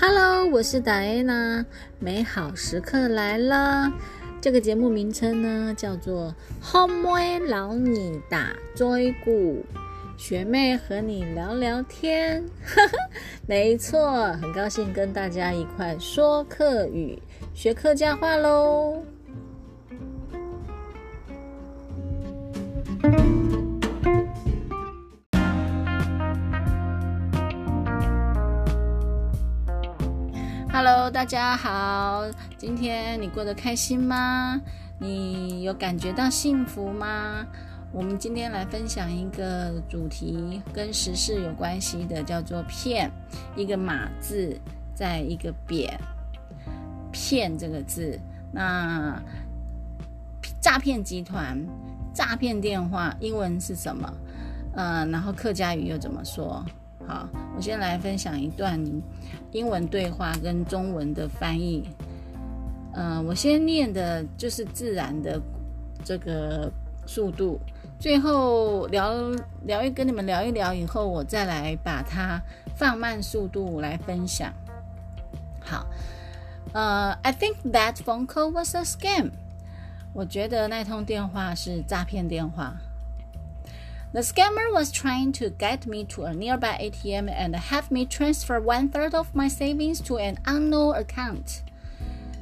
Hello，我是达安娜，美好时刻来了。这个节目名称呢叫做《homie 老你打追鼓》，学妹和你聊聊天。没错，很高兴跟大家一块说客语，学客家话喽。大家好，今天你过得开心吗？你有感觉到幸福吗？我们今天来分享一个主题，跟时事有关系的，叫做“骗”，一个马字，在一个扁，骗这个字。那诈骗集团、诈骗电话，英文是什么？呃，然后客家语又怎么说？好，我先来分享一段英文对话跟中文的翻译。呃，我先念的就是自然的这个速度，最后聊聊一跟你们聊一聊以后，我再来把它放慢速度来分享。好，呃，I think that phone call was a scam。我觉得那通电话是诈骗电话。The scammer was trying to get me to a nearby ATM and have me transfer one third of my savings to an unknown account。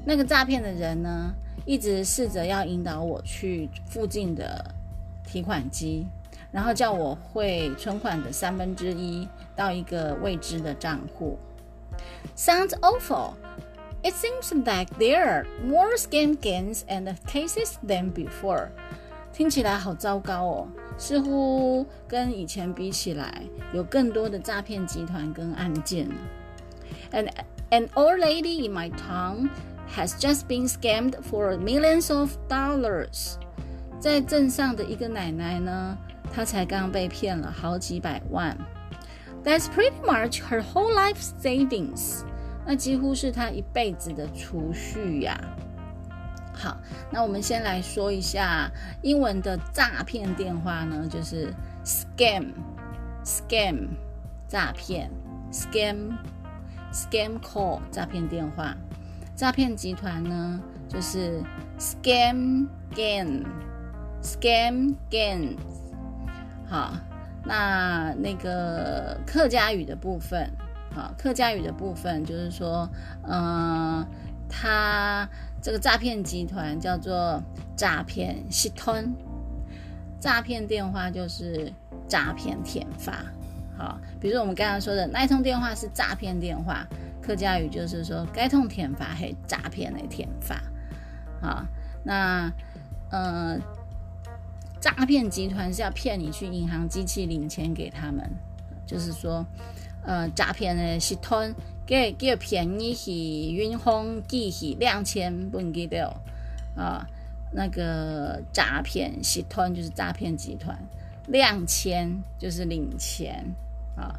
那个诈骗的人呢，一直试着要引导我去附近的提款机，然后叫我汇存款的三分之一到一个未知的账户。Sounds awful. It seems like there are more scam gains and cases than before. 听起来好糟糕哦。似乎跟以前比起来，有更多的诈骗集团跟案件。And an old lady in my town has just been scammed for millions of dollars。在镇上的一个奶奶呢，她才刚被骗了好几百万。That's pretty much her whole life savings。那几乎是她一辈子的储蓄呀。好，那我们先来说一下英文的诈骗电话呢，就是 scam，scam，诈骗，scam，scam call，诈骗电话，诈骗集团呢就是 scam gang，scam gang。好，那那个客家语的部分，好，客家语的部分就是说，嗯。他这个诈骗集团叫做诈骗系统，诈骗电话就是诈骗填发。好，比如说我们刚刚说的那一通电话是诈骗电话，客家语就是说该通填发还诈骗的填发。好，那呃，诈骗集团是要骗你去银行机器领钱给他们，就是说呃，诈骗的系统。给叫便宜是云峰记是两千不记得啊，那个诈骗集团就是诈骗集团，两千就是领钱啊。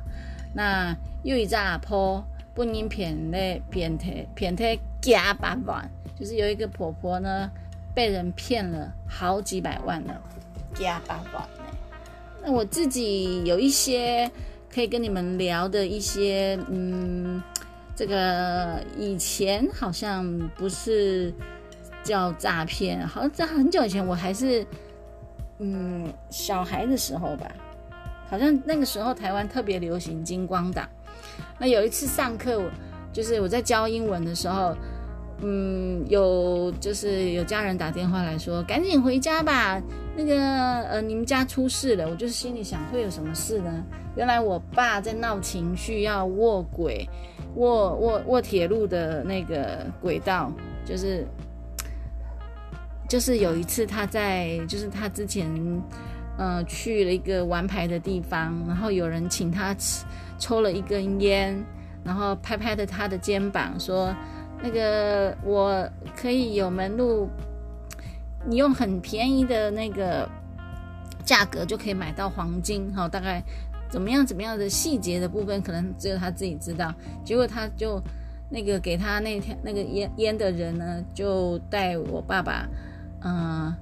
那又一诈婆不应骗嘞，骗他骗他加八万，就是有一个婆婆呢被人骗了好几百万了，加八万那我自己有一些可以跟你们聊的一些嗯。这个以前好像不是叫诈骗，好像在很久以前，我还是嗯小孩的时候吧，好像那个时候台湾特别流行金光党。那有一次上课，就是我在教英文的时候，嗯，有就是有家人打电话来说，赶紧回家吧，那个呃你们家出事了。我就是心里想，会有什么事呢？原来我爸在闹情绪，要卧轨。卧卧卧铁路的那个轨道，就是就是有一次他在，就是他之前呃去了一个玩牌的地方，然后有人请他吃抽了一根烟，然后拍拍的他的肩膀说：“那个我可以有门路，你用很便宜的那个价格就可以买到黄金。”哈，大概。怎么样？怎么样的细节的部分，可能只有他自己知道。结果他就那个给他那天那个烟烟的人呢，就带我爸爸，嗯，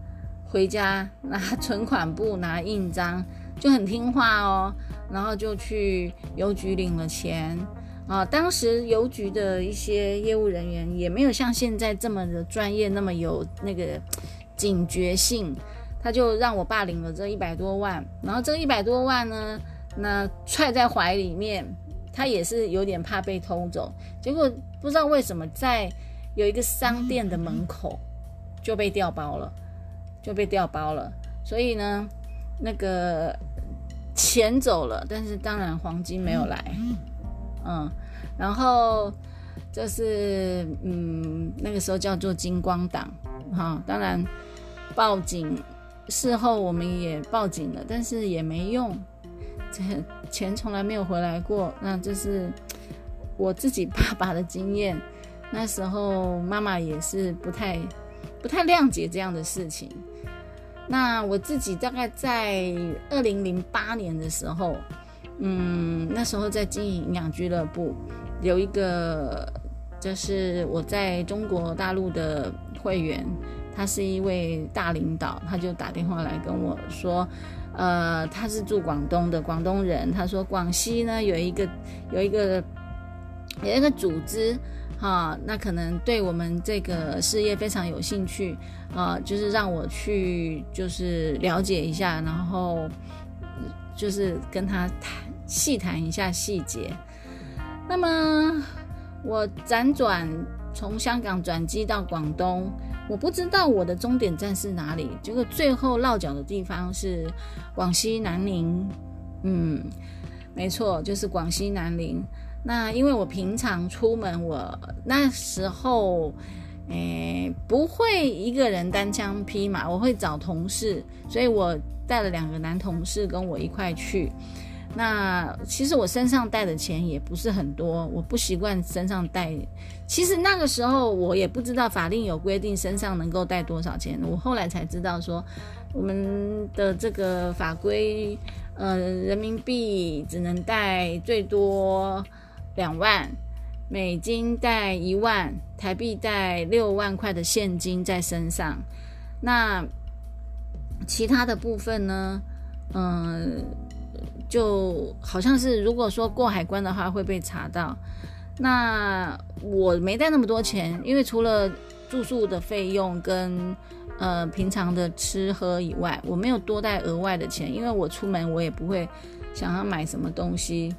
回家拿存款簿、拿印章，就很听话哦。然后就去邮局领了钱，啊，当时邮局的一些业务人员也没有像现在这么的专业，那么有那个警觉性，他就让我爸领了这一百多万，然后这一百多万呢，那揣在怀里面，他也是有点怕被偷走，结果不知道为什么在有一个商店的门口就被调包了，就被调包了，所以呢，那个钱走了，但是当然黄金没有来。嗯，然后就是嗯，那个时候叫做金光党，哈，当然报警，事后我们也报警了，但是也没用，这钱从来没有回来过。那这是我自己爸爸的经验，那时候妈妈也是不太不太谅解这样的事情。那我自己大概在二零零八年的时候。嗯，那时候在经营营养俱乐部，有一个就是我在中国大陆的会员，他是一位大领导，他就打电话来跟我说，呃，他是住广东的广东人，他说广西呢有一个有一个有一个组织，哈，那可能对我们这个事业非常有兴趣，啊，就是让我去就是了解一下，然后。就是跟他谈细谈一下细节。那么我辗转从香港转机到广东，我不知道我的终点站是哪里。结果最后落脚的地方是广西南宁。嗯，没错，就是广西南宁。那因为我平常出门，我那时候诶不会一个人单枪匹马，我会找同事，所以我。带了两个男同事跟我一块去，那其实我身上带的钱也不是很多，我不习惯身上带。其实那个时候我也不知道法令有规定身上能够带多少钱，我后来才知道说我们的这个法规，呃，人民币只能带最多两万，美金带一万，台币带六万块的现金在身上，那。其他的部分呢，嗯，就好像是如果说过海关的话会被查到。那我没带那么多钱，因为除了住宿的费用跟呃平常的吃喝以外，我没有多带额外的钱，因为我出门我也不会想要买什么东西，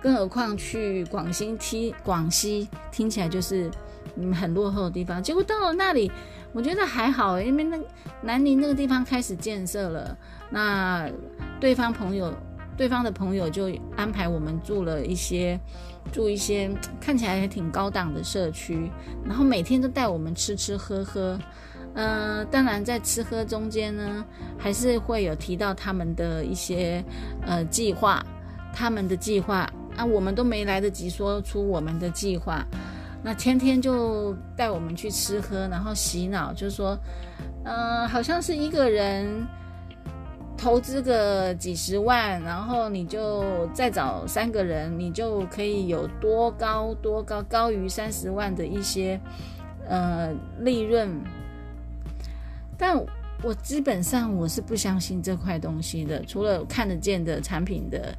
更何况去广西听广西听起来就是嗯很落后的地方，结果到了那里。我觉得还好，因为那南宁那个地方开始建设了，那对方朋友、对方的朋友就安排我们住了一些，住一些看起来还挺高档的社区，然后每天都带我们吃吃喝喝，嗯，当然在吃喝中间呢，还是会有提到他们的一些呃计划，他们的计划啊，我们都没来得及说出我们的计划。那天天就带我们去吃喝，然后洗脑，就说，嗯，好像是一个人投资个几十万，然后你就再找三个人，你就可以有多高多高，高于三十万的一些呃利润。但我基本上我是不相信这块东西的，除了看得见的产品的。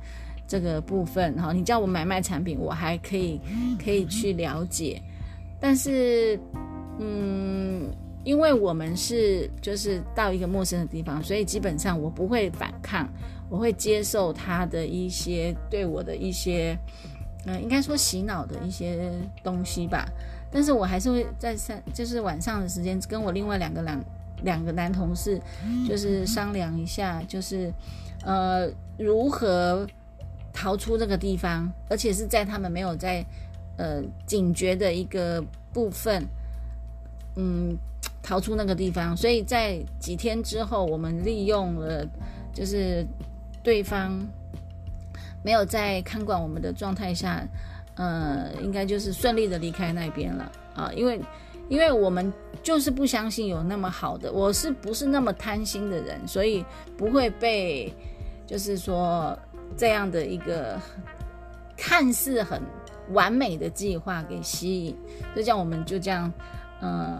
这个部分哈，你叫我买卖产品，我还可以可以去了解，但是，嗯，因为我们是就是到一个陌生的地方，所以基本上我不会反抗，我会接受他的一些对我的一些，嗯，应该说洗脑的一些东西吧。但是我还是会在三，就是晚上的时间跟我另外两个两两个男同事，就是商量一下，就是呃如何。逃出这个地方，而且是在他们没有在呃警觉的一个部分，嗯，逃出那个地方。所以在几天之后，我们利用了就是对方没有在看管我们的状态下，呃，应该就是顺利的离开那边了啊。因为因为我们就是不相信有那么好的，我是不是那么贪心的人，所以不会被就是说。这样的一个看似很完美的计划给吸引，就这样我们就这样，嗯，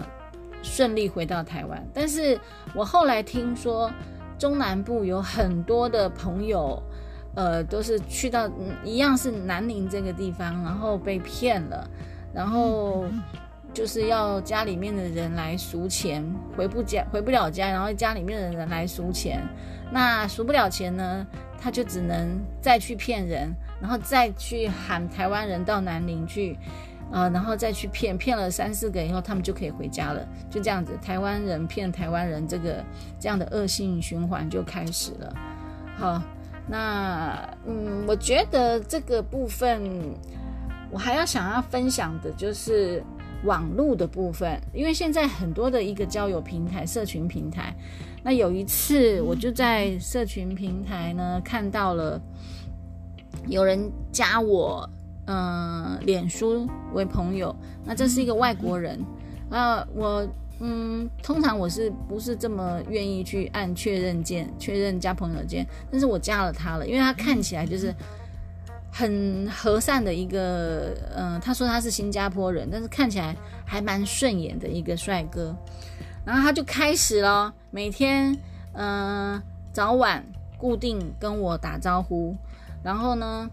顺利回到台湾。但是我后来听说，中南部有很多的朋友，呃，都是去到一样是南宁这个地方，然后被骗了，然后就是要家里面的人来赎钱，回不家回不了家，然后家里面的人来赎钱，那赎不了钱呢，他就只能再去骗人，然后再去喊台湾人到南宁去。啊，然后再去骗，骗了三四个以后，他们就可以回家了。就这样子，台湾人骗台湾人，这个这样的恶性循环就开始了。好，那嗯，我觉得这个部分我还要想要分享的就是网络的部分，因为现在很多的一个交友平台、社群平台。那有一次，我就在社群平台呢看到了有人加我。嗯，脸书为朋友，那这是一个外国人啊。我嗯，通常我是不是这么愿意去按确认键，确认加朋友键？但是我加了他了，因为他看起来就是很和善的一个，嗯，他说他是新加坡人，但是看起来还蛮顺眼的一个帅哥。然后他就开始了，每天嗯早晚固定跟我打招呼，然后呢。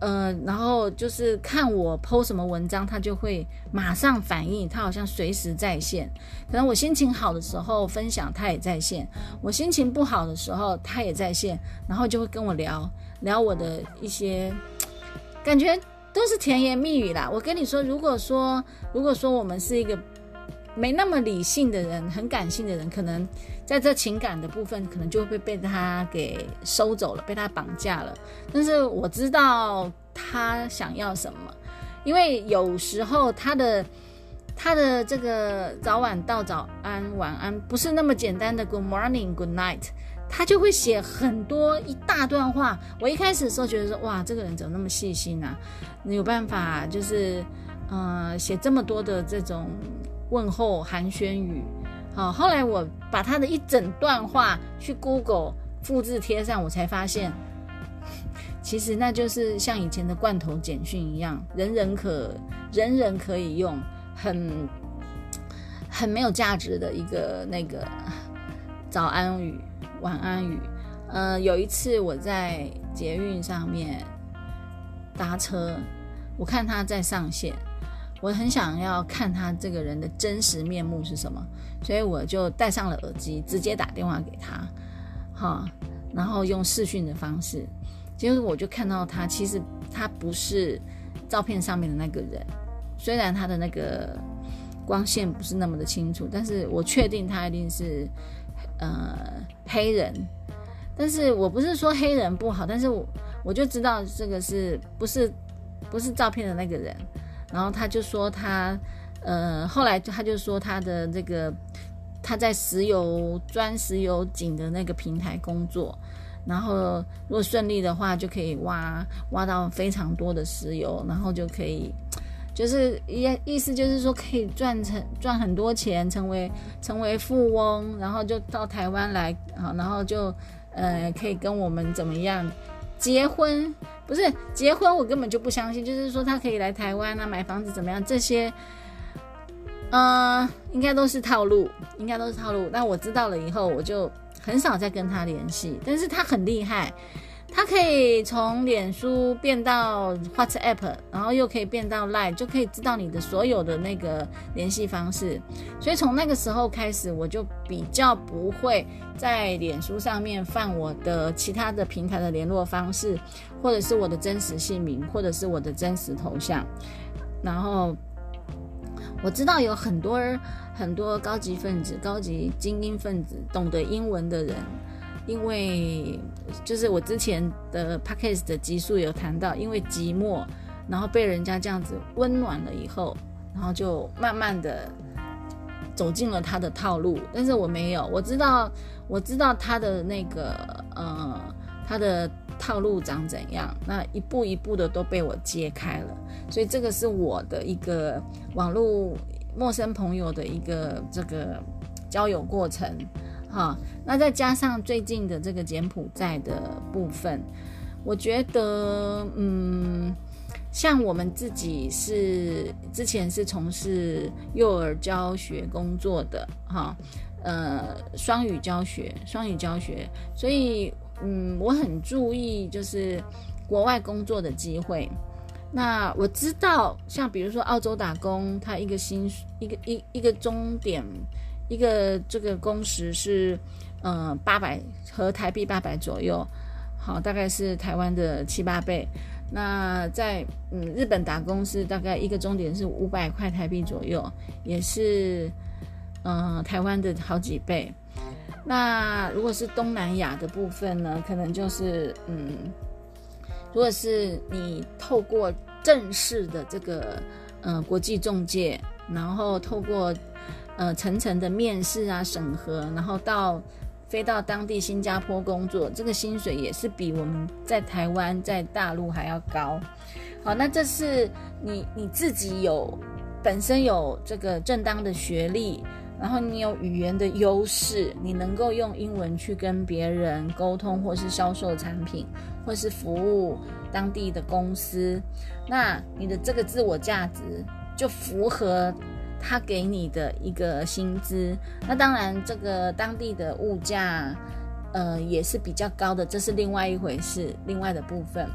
呃，然后就是看我 PO 什么文章，他就会马上反应，他好像随时在线。可能我心情好的时候分享，他也在线；我心情不好的时候，他也在线，然后就会跟我聊聊我的一些感觉，都是甜言蜜语啦。我跟你说，如果说如果说我们是一个没那么理性的人，很感性的人，可能。在这情感的部分，可能就会被他给收走了，被他绑架了。但是我知道他想要什么，因为有时候他的他的这个早晚到早安晚安不是那么简单的 Good morning Good night，他就会写很多一大段话。我一开始的时候觉得说，哇，这个人怎么那么细心啊？你有办法就是呃写这么多的这种问候寒暄语。好，后来我把他的一整段话去 Google 复制贴上，我才发现，其实那就是像以前的罐头简讯一样，人人可人人可以用，很很没有价值的一个那个早安语、晚安语。呃，有一次我在捷运上面搭车，我看他在上线。我很想要看他这个人的真实面目是什么，所以我就戴上了耳机，直接打电话给他，哈，然后用视讯的方式，结果我就看到他，其实他不是照片上面的那个人，虽然他的那个光线不是那么的清楚，但是我确定他一定是呃黑人，但是我不是说黑人不好，但是我我就知道这个是不是不是照片的那个人。然后他就说他，呃，后来他就说他的这个他在石油钻石油井的那个平台工作，然后如果顺利的话，就可以挖挖到非常多的石油，然后就可以，就是意意思就是说可以赚成赚很多钱，成为成为富翁，然后就到台湾来好，然后就呃可以跟我们怎么样？结婚不是结婚，我根本就不相信。就是说他可以来台湾啊，买房子怎么样？这些，嗯，应该都是套路，应该都是套路。那我知道了以后，我就很少再跟他联系。但是他很厉害。它可以从脸书变到 WhatsApp，然后又可以变到 Line，就可以知道你的所有的那个联系方式。所以从那个时候开始，我就比较不会在脸书上面放我的其他的平台的联络方式，或者是我的真实姓名，或者是我的真实头像。然后我知道有很多很多高级分子、高级精英分子，懂得英文的人。因为就是我之前的 podcast 的集数有谈到，因为寂寞，然后被人家这样子温暖了以后，然后就慢慢的走进了他的套路。但是我没有，我知道，我知道他的那个呃，他的套路长怎样，那一步一步的都被我揭开了。所以这个是我的一个网络陌生朋友的一个这个交友过程。哈，那再加上最近的这个柬埔寨的部分，我觉得，嗯，像我们自己是之前是从事幼儿教学工作的，哈，呃，双语教学，双语教学，所以嗯，我很注意就是国外工作的机会。那我知道，像比如说澳洲打工，他一个薪一个一一个钟点，一个这个工时是嗯八百和台币八百左右，好，大概是台湾的七八倍。那在嗯日本打工是大概一个钟点是五百块台币左右，也是嗯台湾的好几倍。那如果是东南亚的部分呢，可能就是嗯，如果是你透过正式的这个嗯国际中介，然后透过呃层层的面试啊审核，然后到。飞到当地新加坡工作，这个薪水也是比我们在台湾在大陆还要高。好，那这是你你自己有本身有这个正当的学历，然后你有语言的优势，你能够用英文去跟别人沟通，或是销售产品，或是服务当地的公司，那你的这个自我价值就符合。他给你的一个薪资，那当然这个当地的物价，呃也是比较高的，这是另外一回事，另外的部分。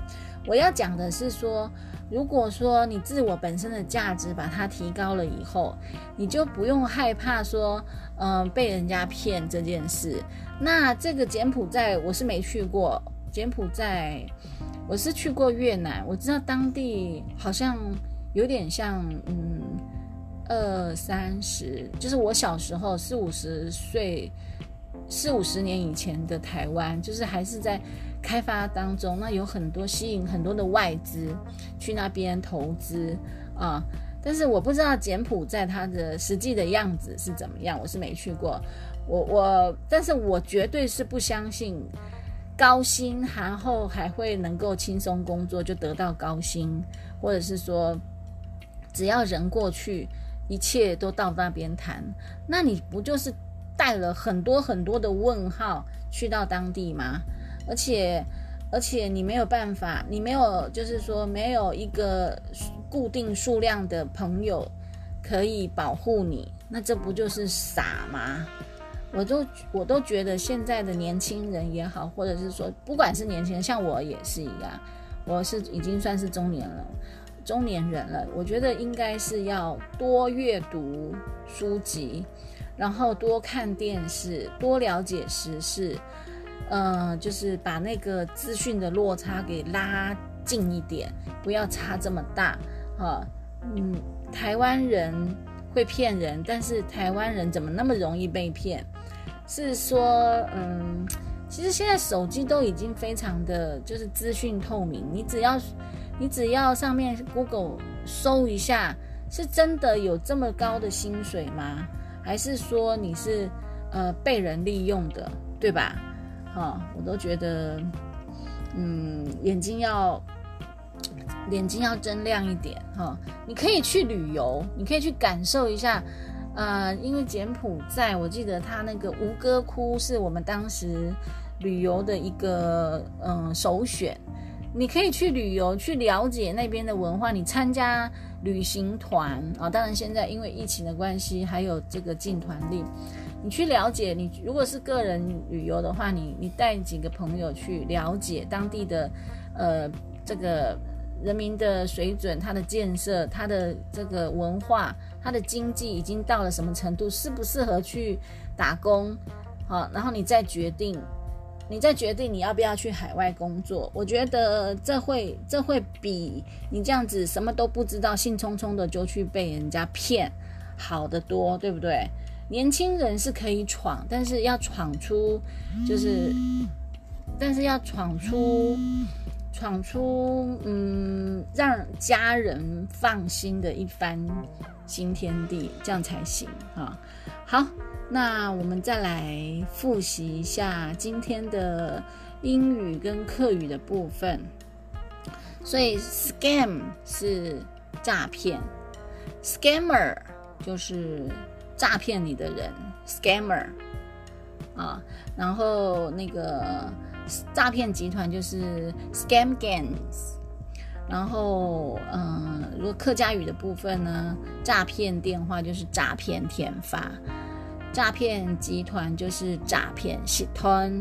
我要讲的是说，如果说你自我本身的价值把它提高了以后，你就不用害怕说，嗯被人家骗这件事。那这个柬埔寨我是没去过，柬埔寨我是去过越南，我知道当地好像有点像，嗯。二三十，就是我小时候四五十岁，四五十年以前的台湾，就是还是在开发当中。那有很多吸引很多的外资去那边投资啊，但是我不知道柬埔寨它的实际的样子是怎么样，我是没去过。我我，但是我绝对是不相信高薪然后还会能够轻松工作就得到高薪，或者是说只要人过去。一切都到那边谈，那你不就是带了很多很多的问号去到当地吗？而且，而且你没有办法，你没有就是说没有一个固定数量的朋友可以保护你，那这不就是傻吗？我都我都觉得现在的年轻人也好，或者是说不管是年轻人，像我也是一样，我是已经算是中年了。中年人了，我觉得应该是要多阅读书籍，然后多看电视，多了解时事，嗯，就是把那个资讯的落差给拉近一点，不要差这么大哈。嗯，台湾人会骗人，但是台湾人怎么那么容易被骗？是说，嗯，其实现在手机都已经非常的就是资讯透明，你只要。你只要上面 Google 搜一下，是真的有这么高的薪水吗？还是说你是呃被人利用的，对吧？哈，我都觉得，嗯，眼睛要眼睛要睁亮一点哈。你可以去旅游，你可以去感受一下，呃，因为柬埔寨，我记得它那个吴哥窟是我们当时旅游的一个嗯首选。你可以去旅游，去了解那边的文化。你参加旅行团啊，当然现在因为疫情的关系，还有这个进团令，你去了解。你如果是个人旅游的话，你你带几个朋友去了解当地的，呃，这个人民的水准、它的建设、它的这个文化、它的经济已经到了什么程度，适不适合去打工？好，然后你再决定。你再决定你要不要去海外工作，我觉得这会这会比你这样子什么都不知道，兴冲冲的就去被人家骗好得多，对不对？年轻人是可以闯，但是要闯出就是，但是要闯出闯出嗯，让家人放心的一番新天地，这样才行啊。好。那我们再来复习一下今天的英语跟课语的部分。所以，scam 是诈骗，scammer 就是诈骗你的人，scammer 啊。然后那个诈骗集团就是 scam gangs。然后，嗯，如果客家语的部分呢，诈骗电话就是诈骗天发。诈骗集团就是诈骗集团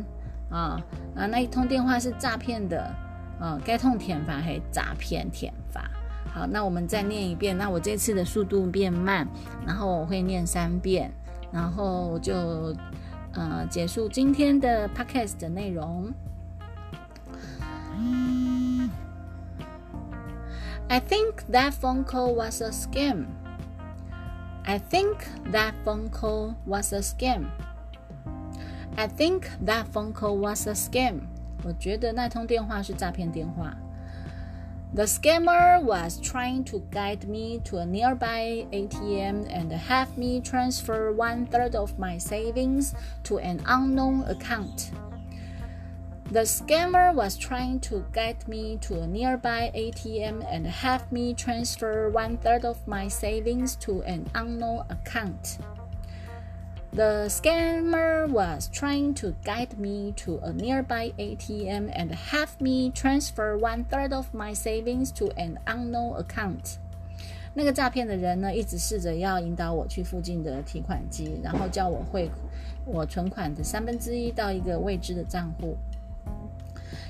啊啊，那一通电话是诈骗的啊，该通填法还诈骗填法。好，那我们再念一遍。那我这次的速度变慢，然后我会念三遍，然后就呃结束今天的 podcast 的内容。I think that phone call was a scam. I think that phone call was a scam. I think that phone call was a scam. 我觉得那通电话是诈骗电话。The scammer was trying to guide me to a nearby ATM and have me transfer one third of my savings to an unknown account. The scammer was trying to guide me to a nearby ATM and have me transfer one third of my savings to an unknown account. The scammer was trying to guide me to a nearby ATM and have me transfer one third of my savings to an unknown account. 那个诈骗的人呢，一直试着要引导我去附近的提款机，然后叫我汇我存款的三分之一到一个未知的账户。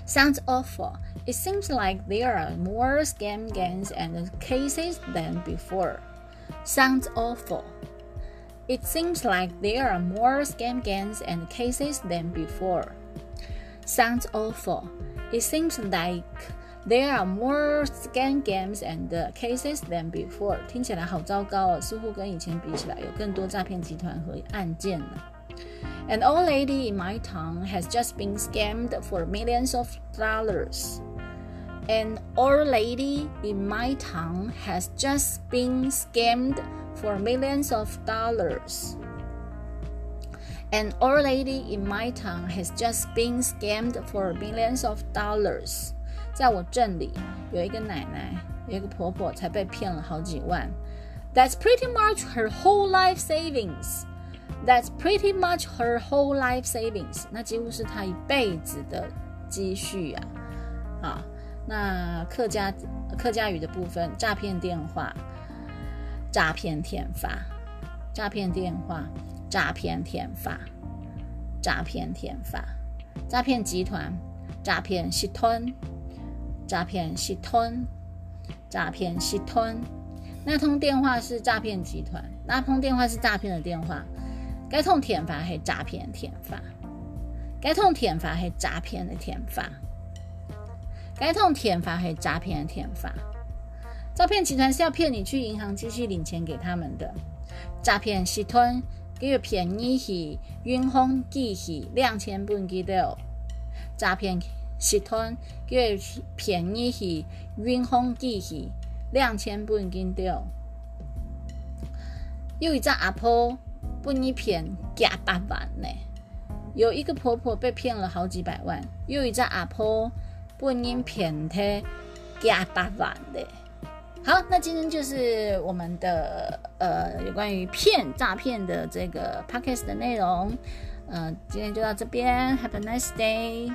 Sounds awful. It seems like there are more scam gangs and cases than before. Sounds awful. It seems like there are more scam gangs and cases than before. Sounds awful. It seems like there are more scam games and cases than before. 听起来好糟糕哦，似乎跟以前比起来，有更多诈骗集团和案件了。 An old lady in my town has just been scammed for millions of dollars. An old lady in my town has just been scammed for millions of dollars. An old lady in my town has just been scammed for millions of dollars. 在我镇里有一个奶奶，有一个婆婆才被骗了好几万。That's pretty much her whole life savings. That's pretty much her whole life savings. 那几乎是她一辈子的积蓄啊！啊，那客家客家语的部分，诈骗电话。诈骗天法，诈骗电话，诈骗天法，诈骗天法，诈骗集团，诈骗系统，诈骗系统，诈骗系统。那通电话是诈骗集团，那通电话是诈骗的电话。该通天法系诈骗天法，该通天法系诈骗的天法，该通天法系诈骗的天法。诈骗集团是要骗你去银行继续领钱给他们的。诈骗系统叫骗你去银行继续两千本记得。诈骗系统叫骗你去银行继续两千本记得。有一只阿婆不你骗假八万呢，有一个婆婆被骗了好几百万。有一只阿婆不你骗她假八万的。好，那今天就是我们的呃有关于骗诈骗的这个 podcast 的内容，呃，今天就到这边，Have a nice day。